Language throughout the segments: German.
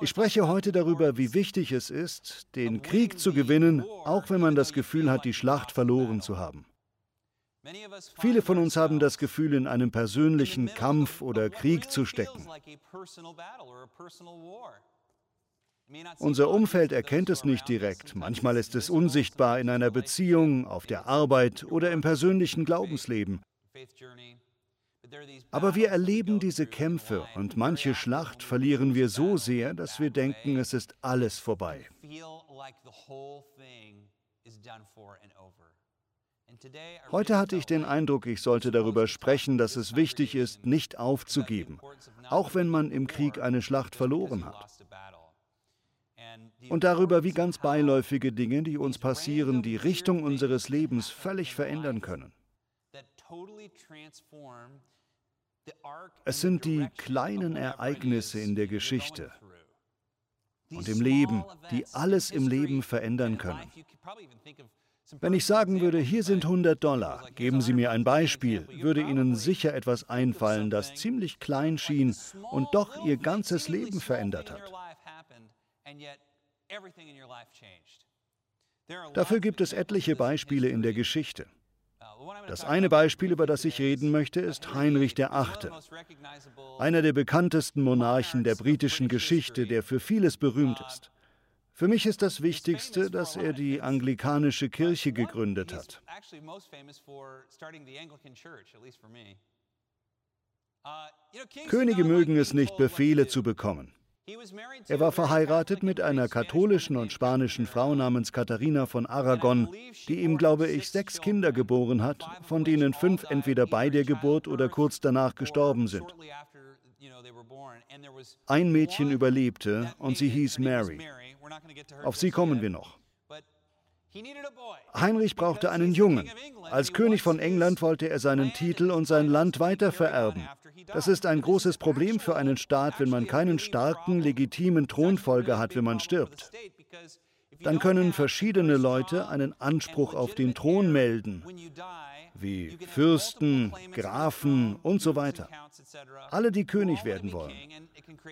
Ich spreche heute darüber, wie wichtig es ist, den Krieg zu gewinnen, auch wenn man das Gefühl hat, die Schlacht verloren zu haben. Viele von uns haben das Gefühl, in einem persönlichen Kampf oder Krieg zu stecken. Unser Umfeld erkennt es nicht direkt. Manchmal ist es unsichtbar in einer Beziehung, auf der Arbeit oder im persönlichen Glaubensleben. Aber wir erleben diese Kämpfe und manche Schlacht verlieren wir so sehr, dass wir denken, es ist alles vorbei. Heute hatte ich den Eindruck, ich sollte darüber sprechen, dass es wichtig ist, nicht aufzugeben, auch wenn man im Krieg eine Schlacht verloren hat. Und darüber, wie ganz beiläufige Dinge, die uns passieren, die Richtung unseres Lebens völlig verändern können. Es sind die kleinen Ereignisse in der Geschichte und im Leben, die alles im Leben verändern können. Wenn ich sagen würde, hier sind 100 Dollar, geben Sie mir ein Beispiel, würde Ihnen sicher etwas einfallen, das ziemlich klein schien und doch Ihr ganzes Leben verändert hat. Dafür gibt es etliche Beispiele in der Geschichte. Das eine Beispiel, über das ich reden möchte, ist Heinrich VIII., einer der bekanntesten Monarchen der britischen Geschichte, der für vieles berühmt ist. Für mich ist das Wichtigste, dass er die anglikanische Kirche gegründet hat. Könige mögen es nicht, Befehle zu bekommen. Er war verheiratet mit einer katholischen und spanischen Frau namens Katharina von Aragon, die ihm, glaube ich, sechs Kinder geboren hat, von denen fünf entweder bei der Geburt oder kurz danach gestorben sind. Ein Mädchen überlebte und sie hieß Mary. Auf sie kommen wir noch. Heinrich brauchte einen Jungen. Als König von England wollte er seinen Titel und sein Land weitervererben. Das ist ein großes Problem für einen Staat, wenn man keinen starken, legitimen Thronfolger hat, wenn man stirbt. Dann können verschiedene Leute einen Anspruch auf den Thron melden, wie Fürsten, Grafen und so weiter. Alle, die König werden wollen.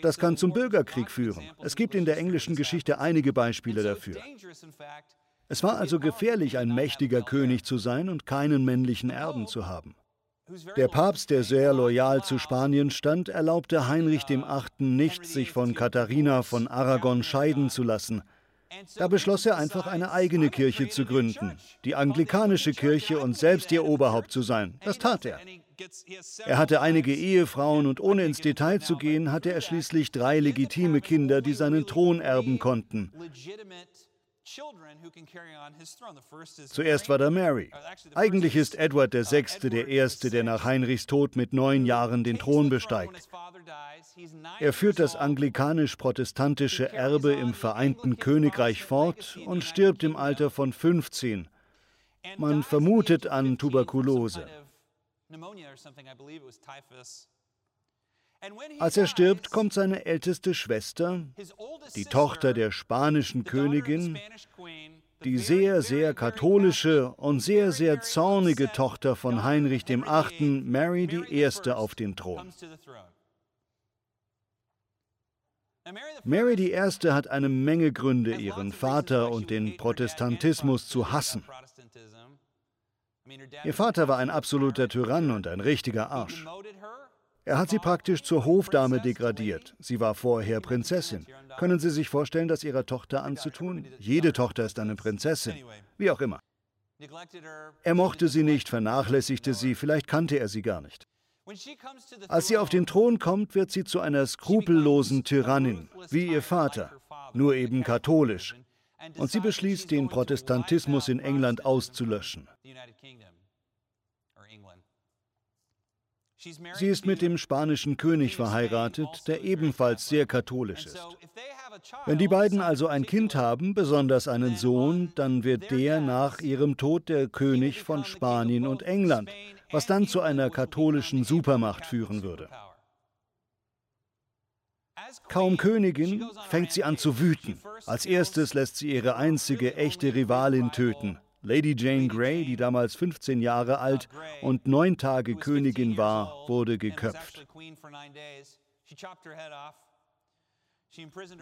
Das kann zum Bürgerkrieg führen. Es gibt in der englischen Geschichte einige Beispiele dafür. Es war also gefährlich, ein mächtiger König zu sein und keinen männlichen Erben zu haben. Der Papst, der sehr loyal zu Spanien stand, erlaubte Heinrich VIII. nicht, sich von Katharina von Aragon scheiden zu lassen. Da beschloss er einfach eine eigene Kirche zu gründen, die anglikanische Kirche und selbst ihr Oberhaupt zu sein. Das tat er. Er hatte einige Ehefrauen und ohne ins Detail zu gehen, hatte er schließlich drei legitime Kinder, die seinen Thron erben konnten. Zuerst war da Mary. Eigentlich ist Edward VI. der Erste, der nach Heinrichs Tod mit neun Jahren den Thron besteigt. Er führt das anglikanisch-protestantische Erbe im Vereinten Königreich fort und stirbt im Alter von 15. Man vermutet an Tuberkulose. Als er stirbt, kommt seine älteste Schwester, die Tochter der spanischen Königin, die sehr, sehr katholische und sehr, sehr zornige Tochter von Heinrich VIII., Mary I., auf den Thron. Mary I. hat eine Menge Gründe, ihren Vater und den Protestantismus zu hassen. Ihr Vater war ein absoluter Tyrann und ein richtiger Arsch. Er hat sie praktisch zur Hofdame degradiert. Sie war vorher Prinzessin. Können Sie sich vorstellen, das Ihrer Tochter anzutun? Jede Tochter ist eine Prinzessin. Wie auch immer. Er mochte sie nicht, vernachlässigte sie, vielleicht kannte er sie gar nicht. Als sie auf den Thron kommt, wird sie zu einer skrupellosen Tyrannin, wie ihr Vater, nur eben katholisch. Und sie beschließt, den Protestantismus in England auszulöschen. Sie ist mit dem spanischen König verheiratet, der ebenfalls sehr katholisch ist. Wenn die beiden also ein Kind haben, besonders einen Sohn, dann wird der nach ihrem Tod der König von Spanien und England, was dann zu einer katholischen Supermacht führen würde. Kaum Königin fängt sie an zu wüten. Als erstes lässt sie ihre einzige echte Rivalin töten, Lady Jane Grey, die damals 15 Jahre alt und neun Tage Königin war, wurde geköpft.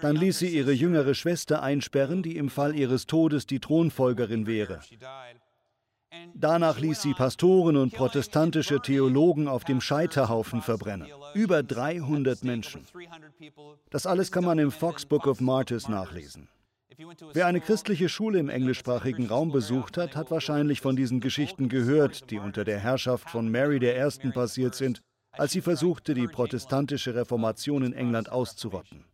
Dann ließ sie ihre jüngere Schwester einsperren, die im Fall ihres Todes die Thronfolgerin wäre. Danach ließ sie Pastoren und protestantische Theologen auf dem Scheiterhaufen verbrennen. Über 300 Menschen. Das alles kann man im Fox Book of Martyrs nachlesen. Wer eine christliche Schule im englischsprachigen Raum besucht hat, hat wahrscheinlich von diesen Geschichten gehört, die unter der Herrschaft von Mary I. passiert sind, als sie versuchte, die protestantische Reformation in England auszurotten.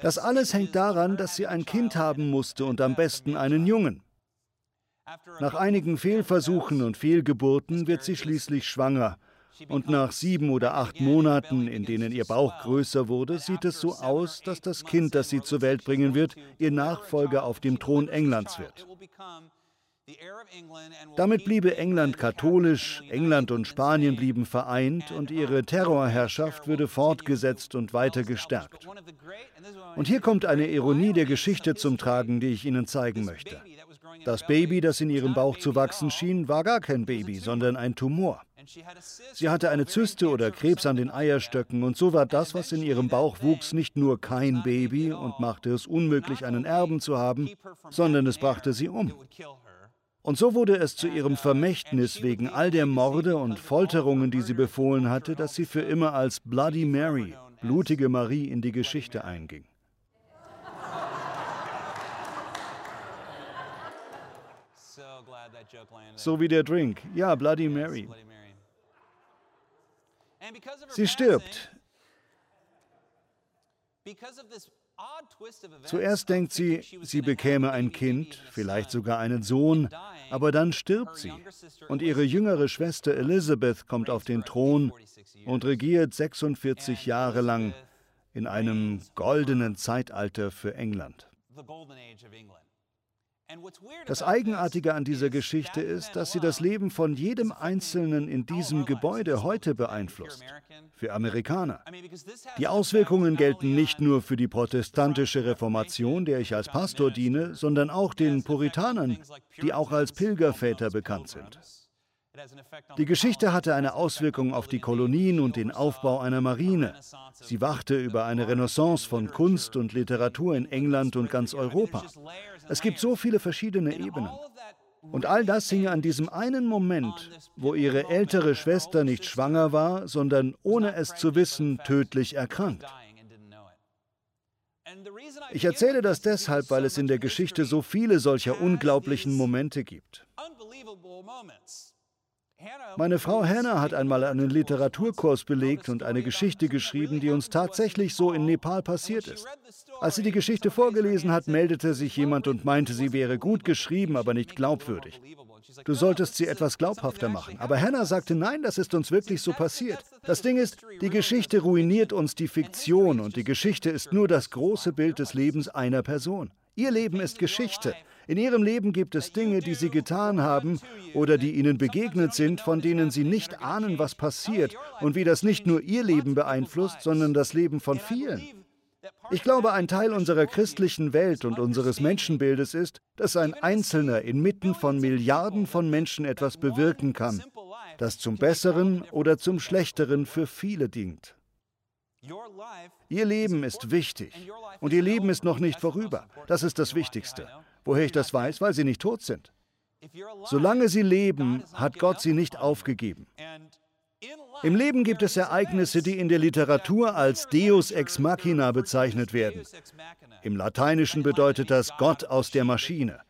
Das alles hängt daran, dass sie ein Kind haben musste und am besten einen Jungen. Nach einigen Fehlversuchen und Fehlgeburten wird sie schließlich schwanger. Und nach sieben oder acht Monaten, in denen ihr Bauch größer wurde, sieht es so aus, dass das Kind, das sie zur Welt bringen wird, ihr Nachfolger auf dem Thron Englands wird. Damit bliebe England katholisch, England und Spanien blieben vereint und ihre Terrorherrschaft würde fortgesetzt und weiter gestärkt. Und hier kommt eine Ironie der Geschichte zum Tragen, die ich Ihnen zeigen möchte. Das Baby, das in ihrem Bauch zu wachsen schien, war gar kein Baby, sondern ein Tumor. Sie hatte eine Zyste oder Krebs an den Eierstöcken und so war das, was in ihrem Bauch wuchs, nicht nur kein Baby und machte es unmöglich, einen Erben zu haben, sondern es brachte sie um. Und so wurde es zu ihrem Vermächtnis wegen all der Morde und Folterungen, die sie befohlen hatte, dass sie für immer als Bloody Mary, blutige Marie, in die Geschichte einging. So wie der Drink. Ja, Bloody Mary. Sie stirbt. Zuerst denkt sie, sie bekäme ein Kind, vielleicht sogar einen Sohn, aber dann stirbt sie. Und ihre jüngere Schwester Elizabeth kommt auf den Thron und regiert 46 Jahre lang in einem goldenen Zeitalter für England. Das Eigenartige an dieser Geschichte ist, dass sie das Leben von jedem Einzelnen in diesem Gebäude heute beeinflusst. Für Amerikaner. Die Auswirkungen gelten nicht nur für die protestantische Reformation, der ich als Pastor diene, sondern auch den Puritanern, die auch als Pilgerväter bekannt sind. Die Geschichte hatte eine Auswirkung auf die Kolonien und den Aufbau einer Marine. Sie wachte über eine Renaissance von Kunst und Literatur in England und ganz Europa. Es gibt so viele verschiedene Ebenen. Und all das hing an diesem einen Moment, wo ihre ältere Schwester nicht schwanger war, sondern ohne es zu wissen tödlich erkrankt. Ich erzähle das deshalb, weil es in der Geschichte so viele solcher unglaublichen Momente gibt. Meine Frau Hannah hat einmal einen Literaturkurs belegt und eine Geschichte geschrieben, die uns tatsächlich so in Nepal passiert ist. Als sie die Geschichte vorgelesen hat, meldete sich jemand und meinte, sie wäre gut geschrieben, aber nicht glaubwürdig. Du solltest sie etwas glaubhafter machen. Aber Hannah sagte, nein, das ist uns wirklich so passiert. Das Ding ist, die Geschichte ruiniert uns die Fiktion und die Geschichte ist nur das große Bild des Lebens einer Person. Ihr Leben ist Geschichte. In ihrem Leben gibt es Dinge, die sie getan haben oder die ihnen begegnet sind, von denen sie nicht ahnen, was passiert und wie das nicht nur ihr Leben beeinflusst, sondern das Leben von vielen. Ich glaube, ein Teil unserer christlichen Welt und unseres Menschenbildes ist, dass ein Einzelner inmitten von Milliarden von Menschen etwas bewirken kann, das zum Besseren oder zum Schlechteren für viele dient. Ihr Leben ist wichtig und ihr Leben ist noch nicht vorüber. Das ist das Wichtigste. Woher ich das weiß? Weil sie nicht tot sind. Solange sie leben, hat Gott sie nicht aufgegeben. Im Leben gibt es Ereignisse, die in der Literatur als Deus ex machina bezeichnet werden. Im Lateinischen bedeutet das Gott aus der Maschine.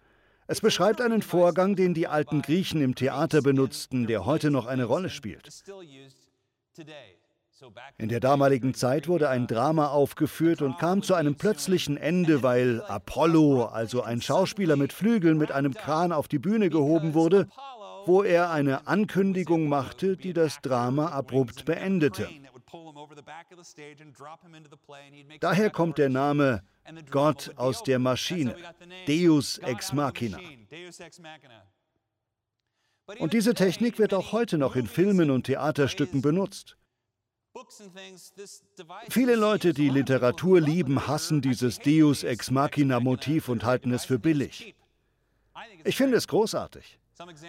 Es beschreibt einen Vorgang, den die alten Griechen im Theater benutzten, der heute noch eine Rolle spielt. In der damaligen Zeit wurde ein Drama aufgeführt und kam zu einem plötzlichen Ende, weil Apollo, also ein Schauspieler mit Flügeln, mit einem Kran auf die Bühne gehoben wurde, wo er eine Ankündigung machte, die das Drama abrupt beendete. Daher kommt der Name Gott aus der Maschine, Deus ex machina. Und diese Technik wird auch heute noch in Filmen und Theaterstücken benutzt. Viele Leute, die Literatur lieben, hassen dieses Deus ex machina Motiv und halten es für billig. Ich finde es großartig.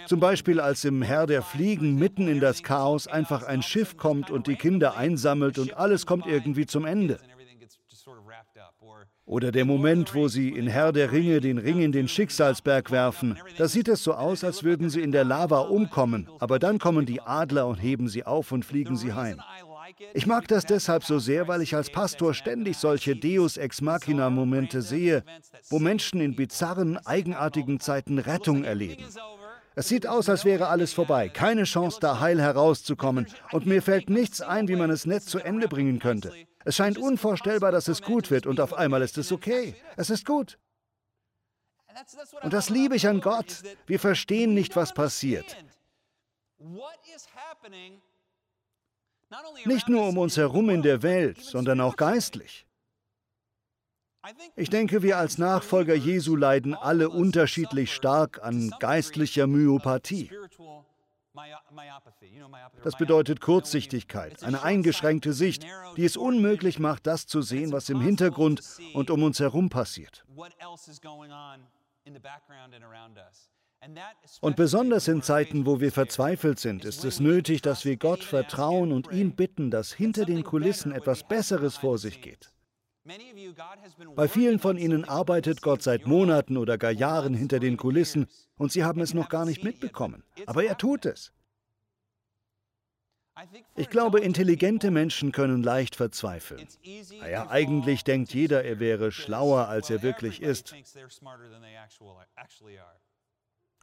Zum Beispiel, als im Herr der Fliegen mitten in das Chaos einfach ein Schiff kommt und die Kinder einsammelt und alles kommt irgendwie zum Ende. Oder der Moment, wo sie in Herr der Ringe den Ring in den Schicksalsberg werfen. Da sieht es so aus, als würden sie in der Lava umkommen, aber dann kommen die Adler und heben sie auf und fliegen sie heim. Ich mag das deshalb so sehr, weil ich als Pastor ständig solche Deus ex machina Momente sehe, wo Menschen in bizarren, eigenartigen Zeiten Rettung erleben. Es sieht aus, als wäre alles vorbei, keine Chance, da heil herauszukommen, und mir fällt nichts ein, wie man es nett zu Ende bringen könnte. Es scheint unvorstellbar, dass es gut wird, und auf einmal ist es okay. Es ist gut. Und das liebe ich an Gott. Wir verstehen nicht, was passiert. Nicht nur um uns herum in der Welt, sondern auch geistlich. Ich denke, wir als Nachfolger Jesu leiden alle unterschiedlich stark an geistlicher Myopathie. Das bedeutet Kurzsichtigkeit, eine eingeschränkte Sicht, die es unmöglich macht, das zu sehen, was im Hintergrund und um uns herum passiert. Und besonders in Zeiten, wo wir verzweifelt sind, ist es nötig, dass wir Gott vertrauen und ihn bitten, dass hinter den Kulissen etwas Besseres vor sich geht. Bei vielen von Ihnen arbeitet Gott seit Monaten oder gar Jahren hinter den Kulissen und Sie haben es noch gar nicht mitbekommen. Aber er tut es. Ich glaube, intelligente Menschen können leicht verzweifeln. Naja, eigentlich denkt jeder, er wäre schlauer, als er wirklich ist.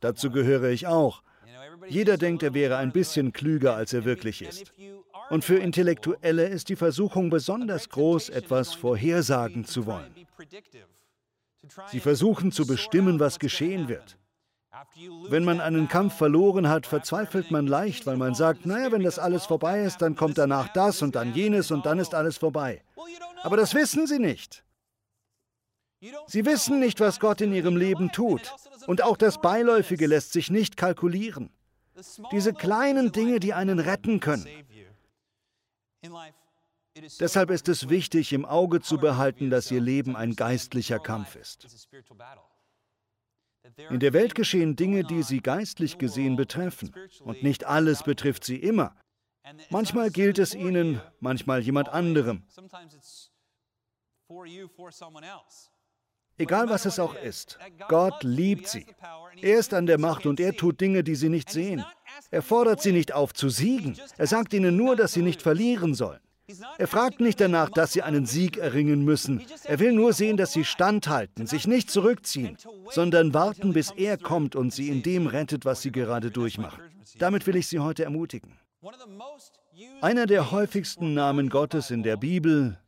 Dazu gehöre ich auch. Jeder denkt, er wäre ein bisschen klüger, als er wirklich ist. Und für Intellektuelle ist die Versuchung besonders groß, etwas vorhersagen zu wollen. Sie versuchen zu bestimmen, was geschehen wird. Wenn man einen Kampf verloren hat, verzweifelt man leicht, weil man sagt, naja, wenn das alles vorbei ist, dann kommt danach das und dann jenes und dann ist alles vorbei. Aber das wissen sie nicht. Sie wissen nicht, was Gott in ihrem Leben tut. Und auch das Beiläufige lässt sich nicht kalkulieren. Diese kleinen Dinge, die einen retten können. Deshalb ist es wichtig, im Auge zu behalten, dass ihr Leben ein geistlicher Kampf ist. In der Welt geschehen Dinge, die sie geistlich gesehen betreffen. Und nicht alles betrifft sie immer. Manchmal gilt es ihnen, manchmal jemand anderem. Egal was es auch ist, Gott liebt sie. Er ist an der Macht und er tut Dinge, die sie nicht sehen. Er fordert sie nicht auf zu siegen. Er sagt ihnen nur, dass sie nicht verlieren sollen. Er fragt nicht danach, dass sie einen Sieg erringen müssen. Er will nur sehen, dass sie standhalten, sich nicht zurückziehen, sondern warten, bis er kommt und sie in dem rettet, was sie gerade durchmachen. Damit will ich Sie heute ermutigen. Einer der häufigsten Namen Gottes in der Bibel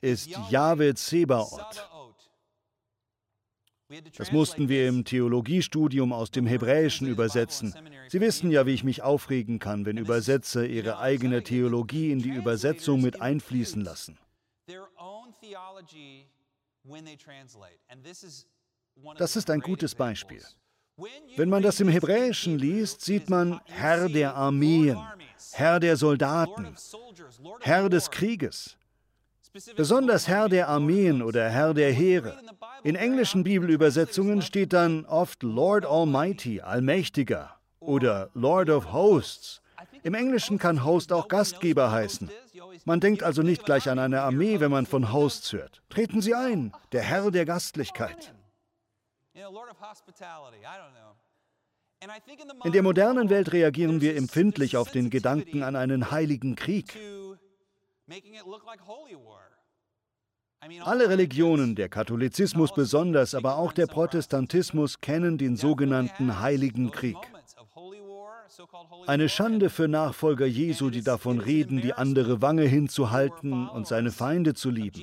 ist Yahweh Zebaoth. Das mussten wir im Theologiestudium aus dem Hebräischen übersetzen. Sie wissen ja, wie ich mich aufregen kann, wenn Übersetzer ihre eigene Theologie in die Übersetzung mit einfließen lassen. Das ist ein gutes Beispiel. Wenn man das im Hebräischen liest, sieht man Herr der Armeen, Herr der Soldaten, Herr des Krieges. Besonders Herr der Armeen oder Herr der Heere. In englischen Bibelübersetzungen steht dann oft Lord Almighty, Allmächtiger oder Lord of Hosts. Im Englischen kann Host auch Gastgeber heißen. Man denkt also nicht gleich an eine Armee, wenn man von Hosts hört. Treten Sie ein, der Herr der Gastlichkeit. In der modernen Welt reagieren wir empfindlich auf den Gedanken an einen heiligen Krieg. Alle Religionen, der Katholizismus besonders, aber auch der Protestantismus kennen den sogenannten Heiligen Krieg. Eine Schande für Nachfolger Jesu, die davon reden, die andere Wange hinzuhalten und seine Feinde zu lieben.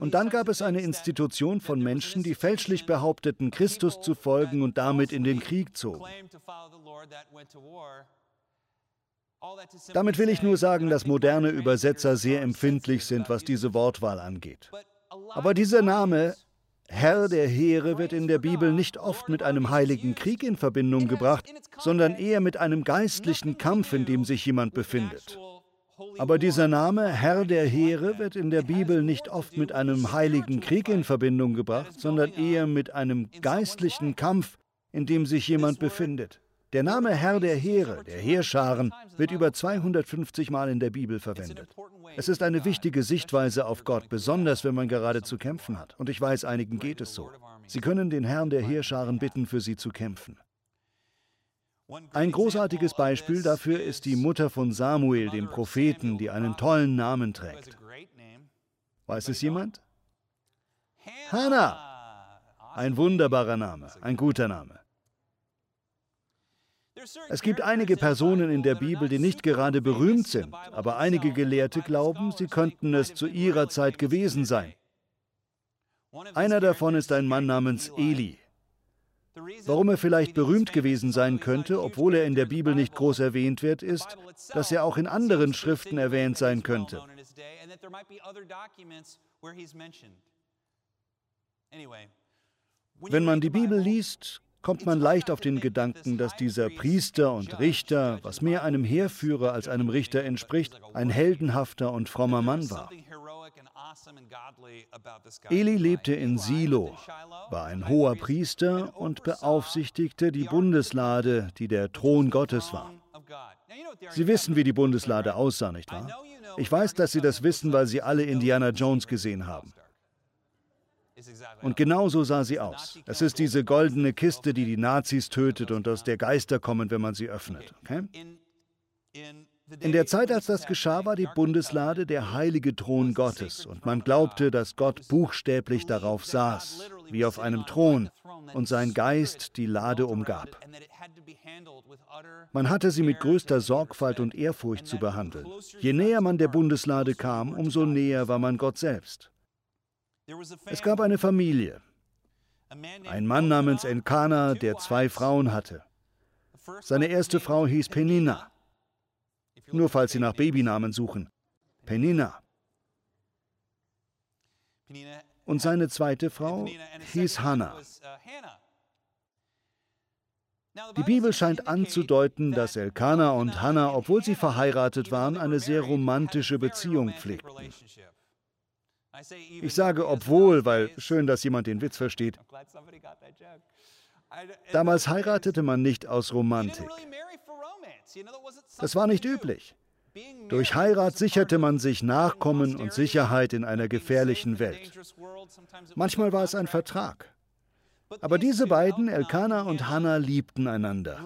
Und dann gab es eine Institution von Menschen, die fälschlich behaupteten, Christus zu folgen und damit in den Krieg zogen. Damit will ich nur sagen, dass moderne Übersetzer sehr empfindlich sind, was diese Wortwahl angeht. Aber dieser Name, Herr der Heere, wird in der Bibel nicht oft mit einem heiligen Krieg in Verbindung gebracht, sondern eher mit einem geistlichen Kampf, in dem sich jemand befindet. Aber dieser Name, Herr der Heere, wird in der Bibel nicht oft mit einem heiligen Krieg in Verbindung gebracht, sondern eher mit einem geistlichen Kampf, in dem sich jemand befindet. Der Name Herr der Heere, der Heerscharen, wird über 250 Mal in der Bibel verwendet. Es ist eine wichtige Sichtweise auf Gott, besonders wenn man gerade zu kämpfen hat. Und ich weiß, einigen geht es so. Sie können den Herrn der Heerscharen bitten, für sie zu kämpfen. Ein großartiges Beispiel dafür ist die Mutter von Samuel, dem Propheten, die einen tollen Namen trägt. Weiß es jemand? Hannah! Ein wunderbarer Name, ein guter Name. Es gibt einige Personen in der Bibel, die nicht gerade berühmt sind, aber einige Gelehrte glauben, sie könnten es zu ihrer Zeit gewesen sein. Einer davon ist ein Mann namens Eli. Warum er vielleicht berühmt gewesen sein könnte, obwohl er in der Bibel nicht groß erwähnt wird, ist, dass er auch in anderen Schriften erwähnt sein könnte. Wenn man die Bibel liest, kommt man leicht auf den Gedanken, dass dieser Priester und Richter, was mehr einem Heerführer als einem Richter entspricht, ein heldenhafter und frommer Mann war. Eli lebte in Silo, war ein hoher Priester und beaufsichtigte die Bundeslade, die der Thron Gottes war. Sie wissen, wie die Bundeslade aussah, nicht wahr? Ich weiß, dass Sie das wissen, weil Sie alle Indiana Jones gesehen haben. Und genau so sah sie aus. Es ist diese goldene Kiste, die die Nazis tötet und aus der Geister kommen, wenn man sie öffnet. Okay? In der Zeit, als das geschah, war die Bundeslade der heilige Thron Gottes und man glaubte, dass Gott buchstäblich darauf saß, wie auf einem Thron, und sein Geist die Lade umgab. Man hatte sie mit größter Sorgfalt und Ehrfurcht zu behandeln. Je näher man der Bundeslade kam, umso näher war man Gott selbst. Es gab eine Familie. Ein Mann namens Enkana, der zwei Frauen hatte. Seine erste Frau hieß Penina. Nur falls Sie nach Babynamen suchen. Penina. Und seine zweite Frau hieß Hannah. Die Bibel scheint anzudeuten, dass Elkanah und Hannah, obwohl sie verheiratet waren, eine sehr romantische Beziehung pflegten. Ich sage obwohl, weil schön, dass jemand den Witz versteht. Damals heiratete man nicht aus Romantik. Das war nicht üblich. Durch Heirat sicherte man sich Nachkommen und Sicherheit in einer gefährlichen Welt. Manchmal war es ein Vertrag. Aber diese beiden, Elkanah und Hannah, liebten einander.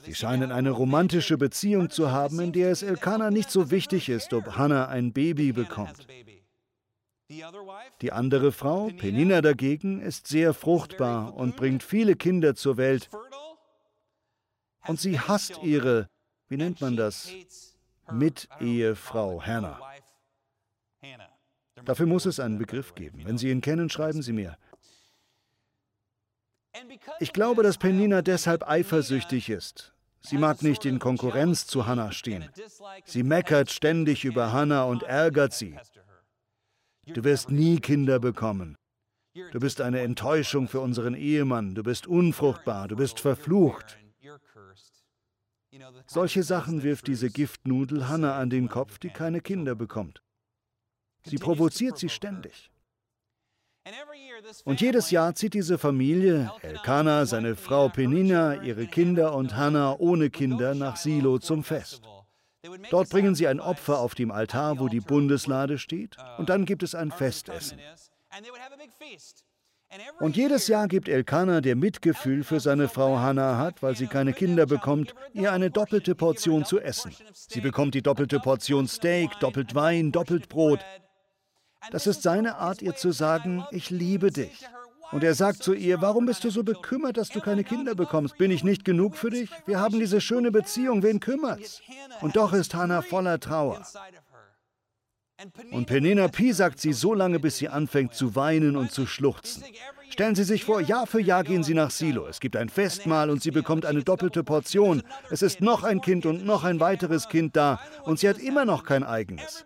Sie scheinen eine romantische Beziehung zu haben, in der es Elkanah nicht so wichtig ist, ob Hannah ein Baby bekommt. Die andere Frau, Penina dagegen, ist sehr fruchtbar und bringt viele Kinder zur Welt. Und sie hasst ihre, wie nennt man das, Mit-Ehefrau Hannah. Dafür muss es einen Begriff geben. Wenn Sie ihn kennen, schreiben Sie mir. Ich glaube, dass Penina deshalb eifersüchtig ist. Sie mag nicht in Konkurrenz zu Hannah stehen. Sie meckert ständig über Hannah und ärgert sie. Du wirst nie Kinder bekommen. Du bist eine Enttäuschung für unseren Ehemann. Du bist unfruchtbar. Du bist verflucht. Solche Sachen wirft diese Giftnudel Hannah an den Kopf, die keine Kinder bekommt. Sie provoziert sie ständig. Und jedes Jahr zieht diese Familie, Elkanah, seine Frau Penina, ihre Kinder und Hannah ohne Kinder nach Silo zum Fest. Dort bringen sie ein Opfer auf dem Altar, wo die Bundeslade steht, und dann gibt es ein Festessen. Und jedes Jahr gibt Elkanah, der Mitgefühl für seine Frau Hannah hat, weil sie keine Kinder bekommt, ihr eine doppelte Portion zu essen. Sie bekommt die doppelte Portion Steak, doppelt Wein, doppelt Brot. Das ist seine Art, ihr zu sagen, ich liebe dich. Und er sagt zu ihr, warum bist du so bekümmert, dass du keine Kinder bekommst? Bin ich nicht genug für dich? Wir haben diese schöne Beziehung, wen kümmert's? Und doch ist Hannah voller Trauer. Und Penina Pi sagt sie so lange, bis sie anfängt zu weinen und zu schluchzen. Stellen Sie sich vor, Jahr für Jahr gehen sie nach Silo. Es gibt ein Festmahl und sie bekommt eine doppelte Portion. Es ist noch ein Kind und noch ein weiteres Kind da und sie hat immer noch kein eigenes.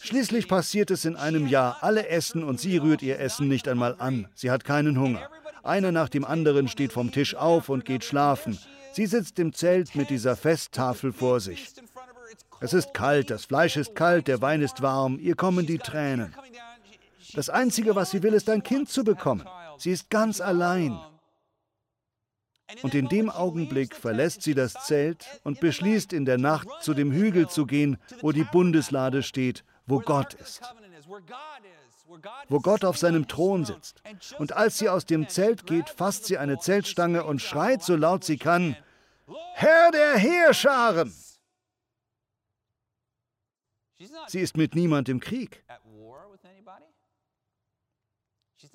Schließlich passiert es in einem Jahr, alle essen und sie rührt ihr Essen nicht einmal an. Sie hat keinen Hunger. Einer nach dem anderen steht vom Tisch auf und geht schlafen. Sie sitzt im Zelt mit dieser Festtafel vor sich. Es ist kalt, das Fleisch ist kalt, der Wein ist warm, ihr kommen die Tränen. Das Einzige, was sie will, ist ein Kind zu bekommen. Sie ist ganz allein. Und in dem Augenblick verlässt sie das Zelt und beschließt in der Nacht zu dem Hügel zu gehen, wo die Bundeslade steht, wo Gott ist, wo Gott auf seinem Thron sitzt. Und als sie aus dem Zelt geht, fasst sie eine Zeltstange und schreit so laut sie kann, Herr der Heerscharen! Sie ist mit niemand im Krieg.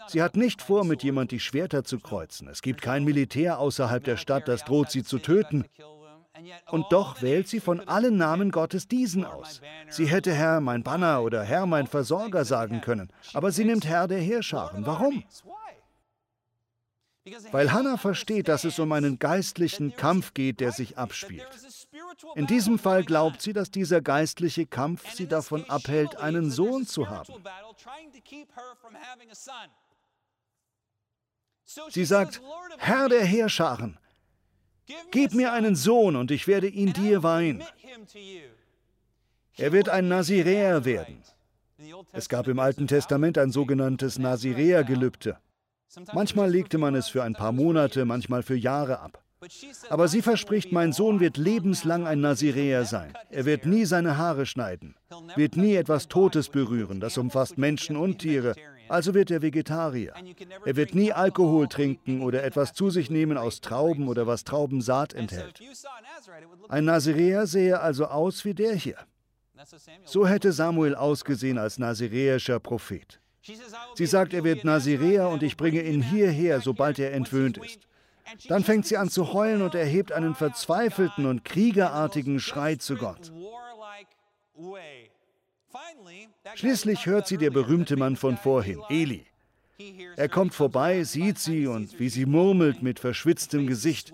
Sie hat nicht vor, mit jemand die Schwerter zu kreuzen. Es gibt kein Militär außerhalb der Stadt, das droht sie zu töten. Und doch wählt sie von allen Namen Gottes diesen aus. Sie hätte Herr mein Banner oder Herr mein Versorger sagen können, aber sie nimmt Herr der Heerscharen. Warum? Weil Hannah versteht, dass es um einen geistlichen Kampf geht, der sich abspielt. In diesem Fall glaubt sie, dass dieser geistliche Kampf sie davon abhält, einen Sohn zu haben. Sie sagt, Herr der Heerscharen, gib mir einen Sohn und ich werde ihn dir weihen. Er wird ein Naziräer werden. Es gab im Alten Testament ein sogenanntes Naziräergelübde. Manchmal legte man es für ein paar Monate, manchmal für Jahre ab. Aber sie verspricht, mein Sohn wird lebenslang ein Naziräer sein. Er wird nie seine Haare schneiden, wird nie etwas Totes berühren, das umfasst Menschen und Tiere, also wird er Vegetarier. Er wird nie Alkohol trinken oder etwas zu sich nehmen aus Trauben oder was Traubensaat enthält. Ein Naziräer sehe also aus wie der hier. So hätte Samuel ausgesehen als naziräischer Prophet. Sie sagt, er wird Naziräer und ich bringe ihn hierher, sobald er entwöhnt ist. Dann fängt sie an zu heulen und erhebt einen verzweifelten und kriegerartigen Schrei zu Gott. Schließlich hört sie der berühmte Mann von vorhin, Eli. Er kommt vorbei, sieht sie und wie sie murmelt mit verschwitztem Gesicht.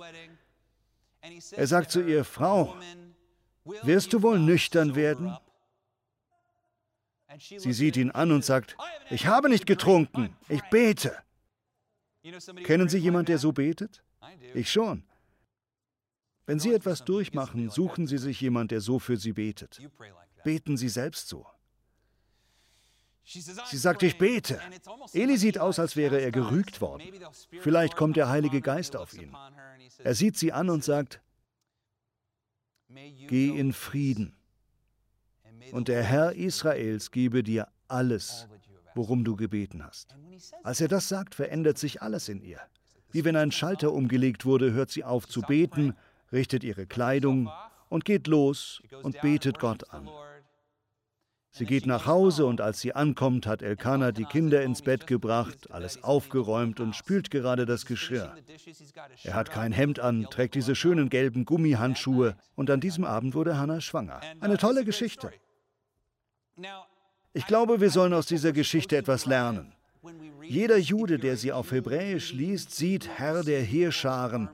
Er sagt zu ihr, Frau, wirst du wohl nüchtern werden? Sie sieht ihn an und sagt, ich habe nicht getrunken, ich bete. Kennen Sie jemanden, der so betet? Ich schon. Wenn Sie etwas durchmachen, suchen Sie sich jemanden, der so für Sie betet. Beten Sie selbst so. Sie sagt, ich bete. Eli sieht aus, als wäre er gerügt worden. Vielleicht kommt der Heilige Geist auf ihn. Er sieht sie an und sagt, geh in Frieden. Und der Herr Israels gebe dir alles, worum du gebeten hast. Als er das sagt, verändert sich alles in ihr. Wie wenn ein Schalter umgelegt wurde, hört sie auf zu beten, richtet ihre Kleidung und geht los und betet Gott an. Sie geht nach Hause und als sie ankommt, hat Elkanah die Kinder ins Bett gebracht, alles aufgeräumt und spült gerade das Geschirr. Er hat kein Hemd an, trägt diese schönen gelben Gummihandschuhe und an diesem Abend wurde Hannah schwanger. Eine tolle Geschichte. Ich glaube, wir sollen aus dieser Geschichte etwas lernen. Jeder Jude, der sie auf Hebräisch liest, sieht Herr der Heerscharen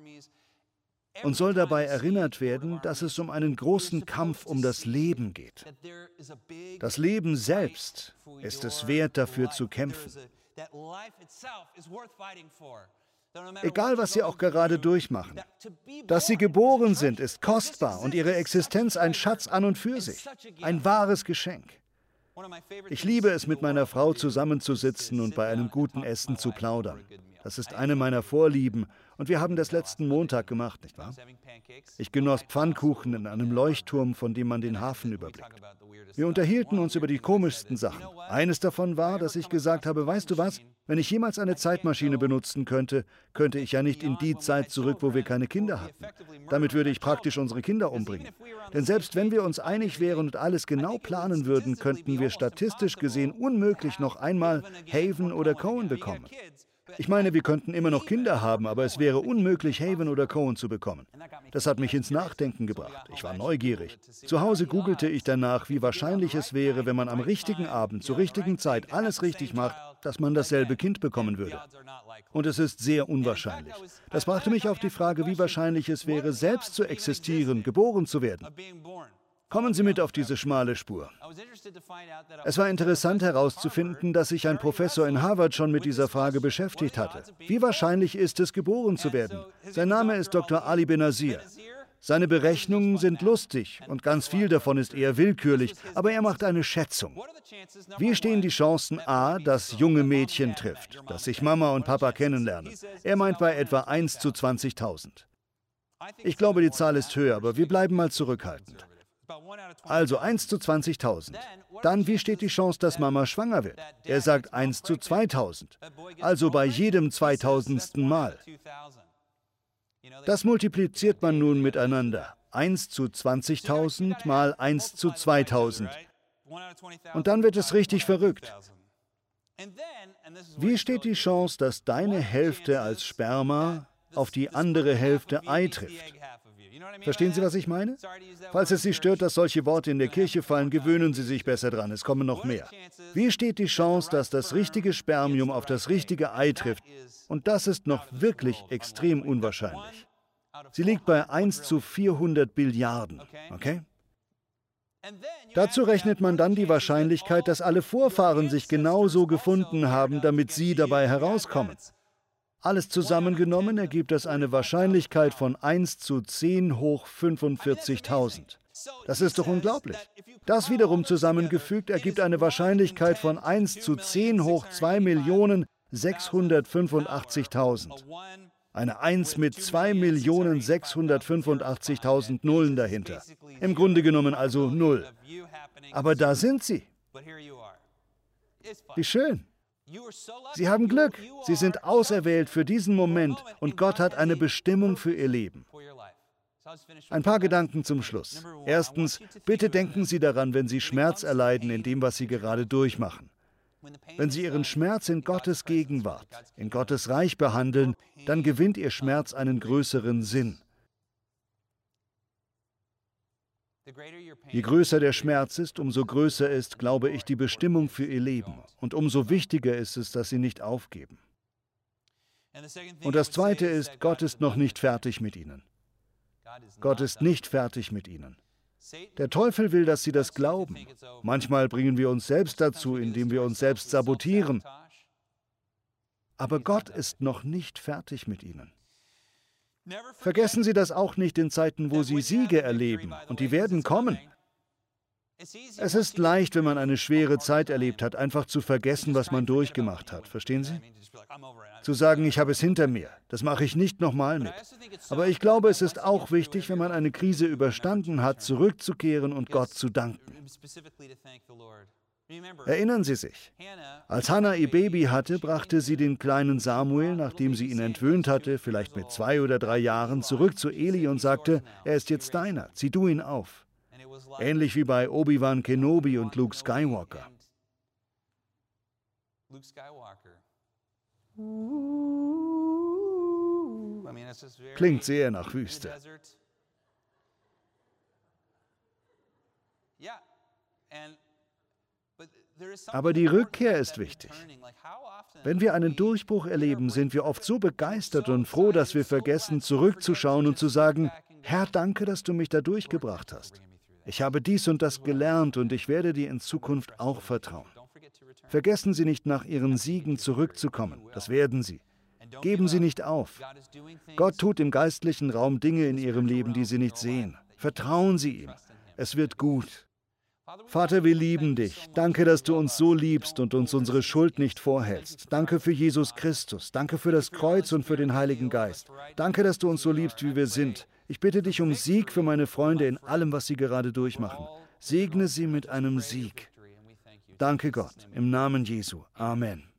und soll dabei erinnert werden, dass es um einen großen Kampf um das Leben geht. Das Leben selbst ist es wert, dafür zu kämpfen. Egal, was sie auch gerade durchmachen. Dass sie geboren sind, ist kostbar und ihre Existenz ein Schatz an und für sich, ein wahres Geschenk. Ich liebe es, mit meiner Frau zusammenzusitzen und bei einem guten Essen zu plaudern. Das ist eine meiner Vorlieben und wir haben das letzten Montag gemacht, nicht wahr? Ich genoss Pfannkuchen in einem Leuchtturm, von dem man den Hafen überblickt. Wir unterhielten uns über die komischsten Sachen. Eines davon war, dass ich gesagt habe, weißt du was, wenn ich jemals eine Zeitmaschine benutzen könnte, könnte ich ja nicht in die Zeit zurück, wo wir keine Kinder hatten. Damit würde ich praktisch unsere Kinder umbringen. Denn selbst wenn wir uns einig wären und alles genau planen würden, könnten wir statistisch gesehen unmöglich noch einmal Haven oder Cohen bekommen. Ich meine, wir könnten immer noch Kinder haben, aber es wäre unmöglich, Haven oder Cohen zu bekommen. Das hat mich ins Nachdenken gebracht. Ich war neugierig. Zu Hause googelte ich danach, wie wahrscheinlich es wäre, wenn man am richtigen Abend, zur richtigen Zeit alles richtig macht, dass man dasselbe Kind bekommen würde. Und es ist sehr unwahrscheinlich. Das brachte mich auf die Frage, wie wahrscheinlich es wäre, selbst zu existieren, geboren zu werden. Kommen Sie mit auf diese schmale Spur. Es war interessant herauszufinden, dass sich ein Professor in Harvard schon mit dieser Frage beschäftigt hatte. Wie wahrscheinlich ist es, geboren zu werden? Sein Name ist Dr. Ali Benazir. Seine Berechnungen sind lustig und ganz viel davon ist eher willkürlich, aber er macht eine Schätzung. Wie stehen die Chancen A, dass junge Mädchen trifft, dass sich Mama und Papa kennenlernen? Er meint bei etwa 1 zu 20.000. Ich glaube, die Zahl ist höher, aber wir bleiben mal zurückhaltend. Also 1 zu 20.000. Dann, wie steht die Chance, dass Mama schwanger wird? Er sagt 1 zu 2.000. Also bei jedem 2000. Mal. Das multipliziert man nun miteinander. 1 zu 20.000 mal 1 zu 2000. Und dann wird es richtig verrückt. Wie steht die Chance, dass deine Hälfte als Sperma auf die andere Hälfte Ei trifft? Verstehen Sie, was ich meine? Falls es Sie stört, dass solche Worte in der Kirche fallen, gewöhnen Sie sich besser dran. Es kommen noch mehr. Wie steht die Chance, dass das richtige Spermium auf das richtige Ei trifft? Und das ist noch wirklich extrem unwahrscheinlich. Sie liegt bei 1 zu 400 Billiarden. Okay? Dazu rechnet man dann die Wahrscheinlichkeit, dass alle Vorfahren sich genauso gefunden haben, damit sie dabei herauskommen. Alles zusammengenommen ergibt das eine Wahrscheinlichkeit von 1 zu 10 hoch 45.000. Das ist doch unglaublich. Das wiederum zusammengefügt ergibt eine Wahrscheinlichkeit von 1 zu 10 hoch 2.685.000. Eine 1 mit 2.685.000 Nullen dahinter. Im Grunde genommen also Null. Aber da sind sie. Wie schön. Sie haben Glück. Sie sind auserwählt für diesen Moment und Gott hat eine Bestimmung für ihr Leben. Ein paar Gedanken zum Schluss. Erstens, bitte denken Sie daran, wenn Sie Schmerz erleiden in dem, was Sie gerade durchmachen. Wenn Sie Ihren Schmerz in Gottes Gegenwart, in Gottes Reich behandeln, dann gewinnt Ihr Schmerz einen größeren Sinn. Je größer der Schmerz ist, umso größer ist, glaube ich, die Bestimmung für ihr Leben. Und umso wichtiger ist es, dass sie nicht aufgeben. Und das Zweite ist, Gott ist noch nicht fertig mit ihnen. Gott ist nicht fertig mit ihnen. Der Teufel will, dass sie das glauben. Manchmal bringen wir uns selbst dazu, indem wir uns selbst sabotieren. Aber Gott ist noch nicht fertig mit ihnen. Vergessen Sie das auch nicht in Zeiten, wo Sie Siege erleben, und die werden kommen. Es ist leicht, wenn man eine schwere Zeit erlebt hat, einfach zu vergessen, was man durchgemacht hat. Verstehen Sie? Zu sagen, ich habe es hinter mir, das mache ich nicht nochmal mit. Aber ich glaube, es ist auch wichtig, wenn man eine Krise überstanden hat, zurückzukehren und Gott zu danken. Erinnern Sie sich, als Hannah ihr Baby hatte, brachte sie den kleinen Samuel, nachdem sie ihn entwöhnt hatte, vielleicht mit zwei oder drei Jahren, zurück zu Eli und sagte, er ist jetzt deiner, zieh du ihn auf. Ähnlich wie bei Obi-Wan Kenobi und Luke Skywalker. Klingt sehr nach Wüste. Ja, und aber die Rückkehr ist wichtig. Wenn wir einen Durchbruch erleben, sind wir oft so begeistert und froh, dass wir vergessen, zurückzuschauen und zu sagen, Herr, danke, dass du mich da durchgebracht hast. Ich habe dies und das gelernt und ich werde dir in Zukunft auch vertrauen. Vergessen Sie nicht, nach Ihren Siegen zurückzukommen. Das werden Sie. Geben Sie nicht auf. Gott tut im geistlichen Raum Dinge in Ihrem Leben, die Sie nicht sehen. Vertrauen Sie ihm. Es wird gut. Vater, wir lieben dich. Danke, dass du uns so liebst und uns unsere Schuld nicht vorhältst. Danke für Jesus Christus. Danke für das Kreuz und für den Heiligen Geist. Danke, dass du uns so liebst, wie wir sind. Ich bitte dich um Sieg für meine Freunde in allem, was sie gerade durchmachen. Segne sie mit einem Sieg. Danke Gott. Im Namen Jesu. Amen.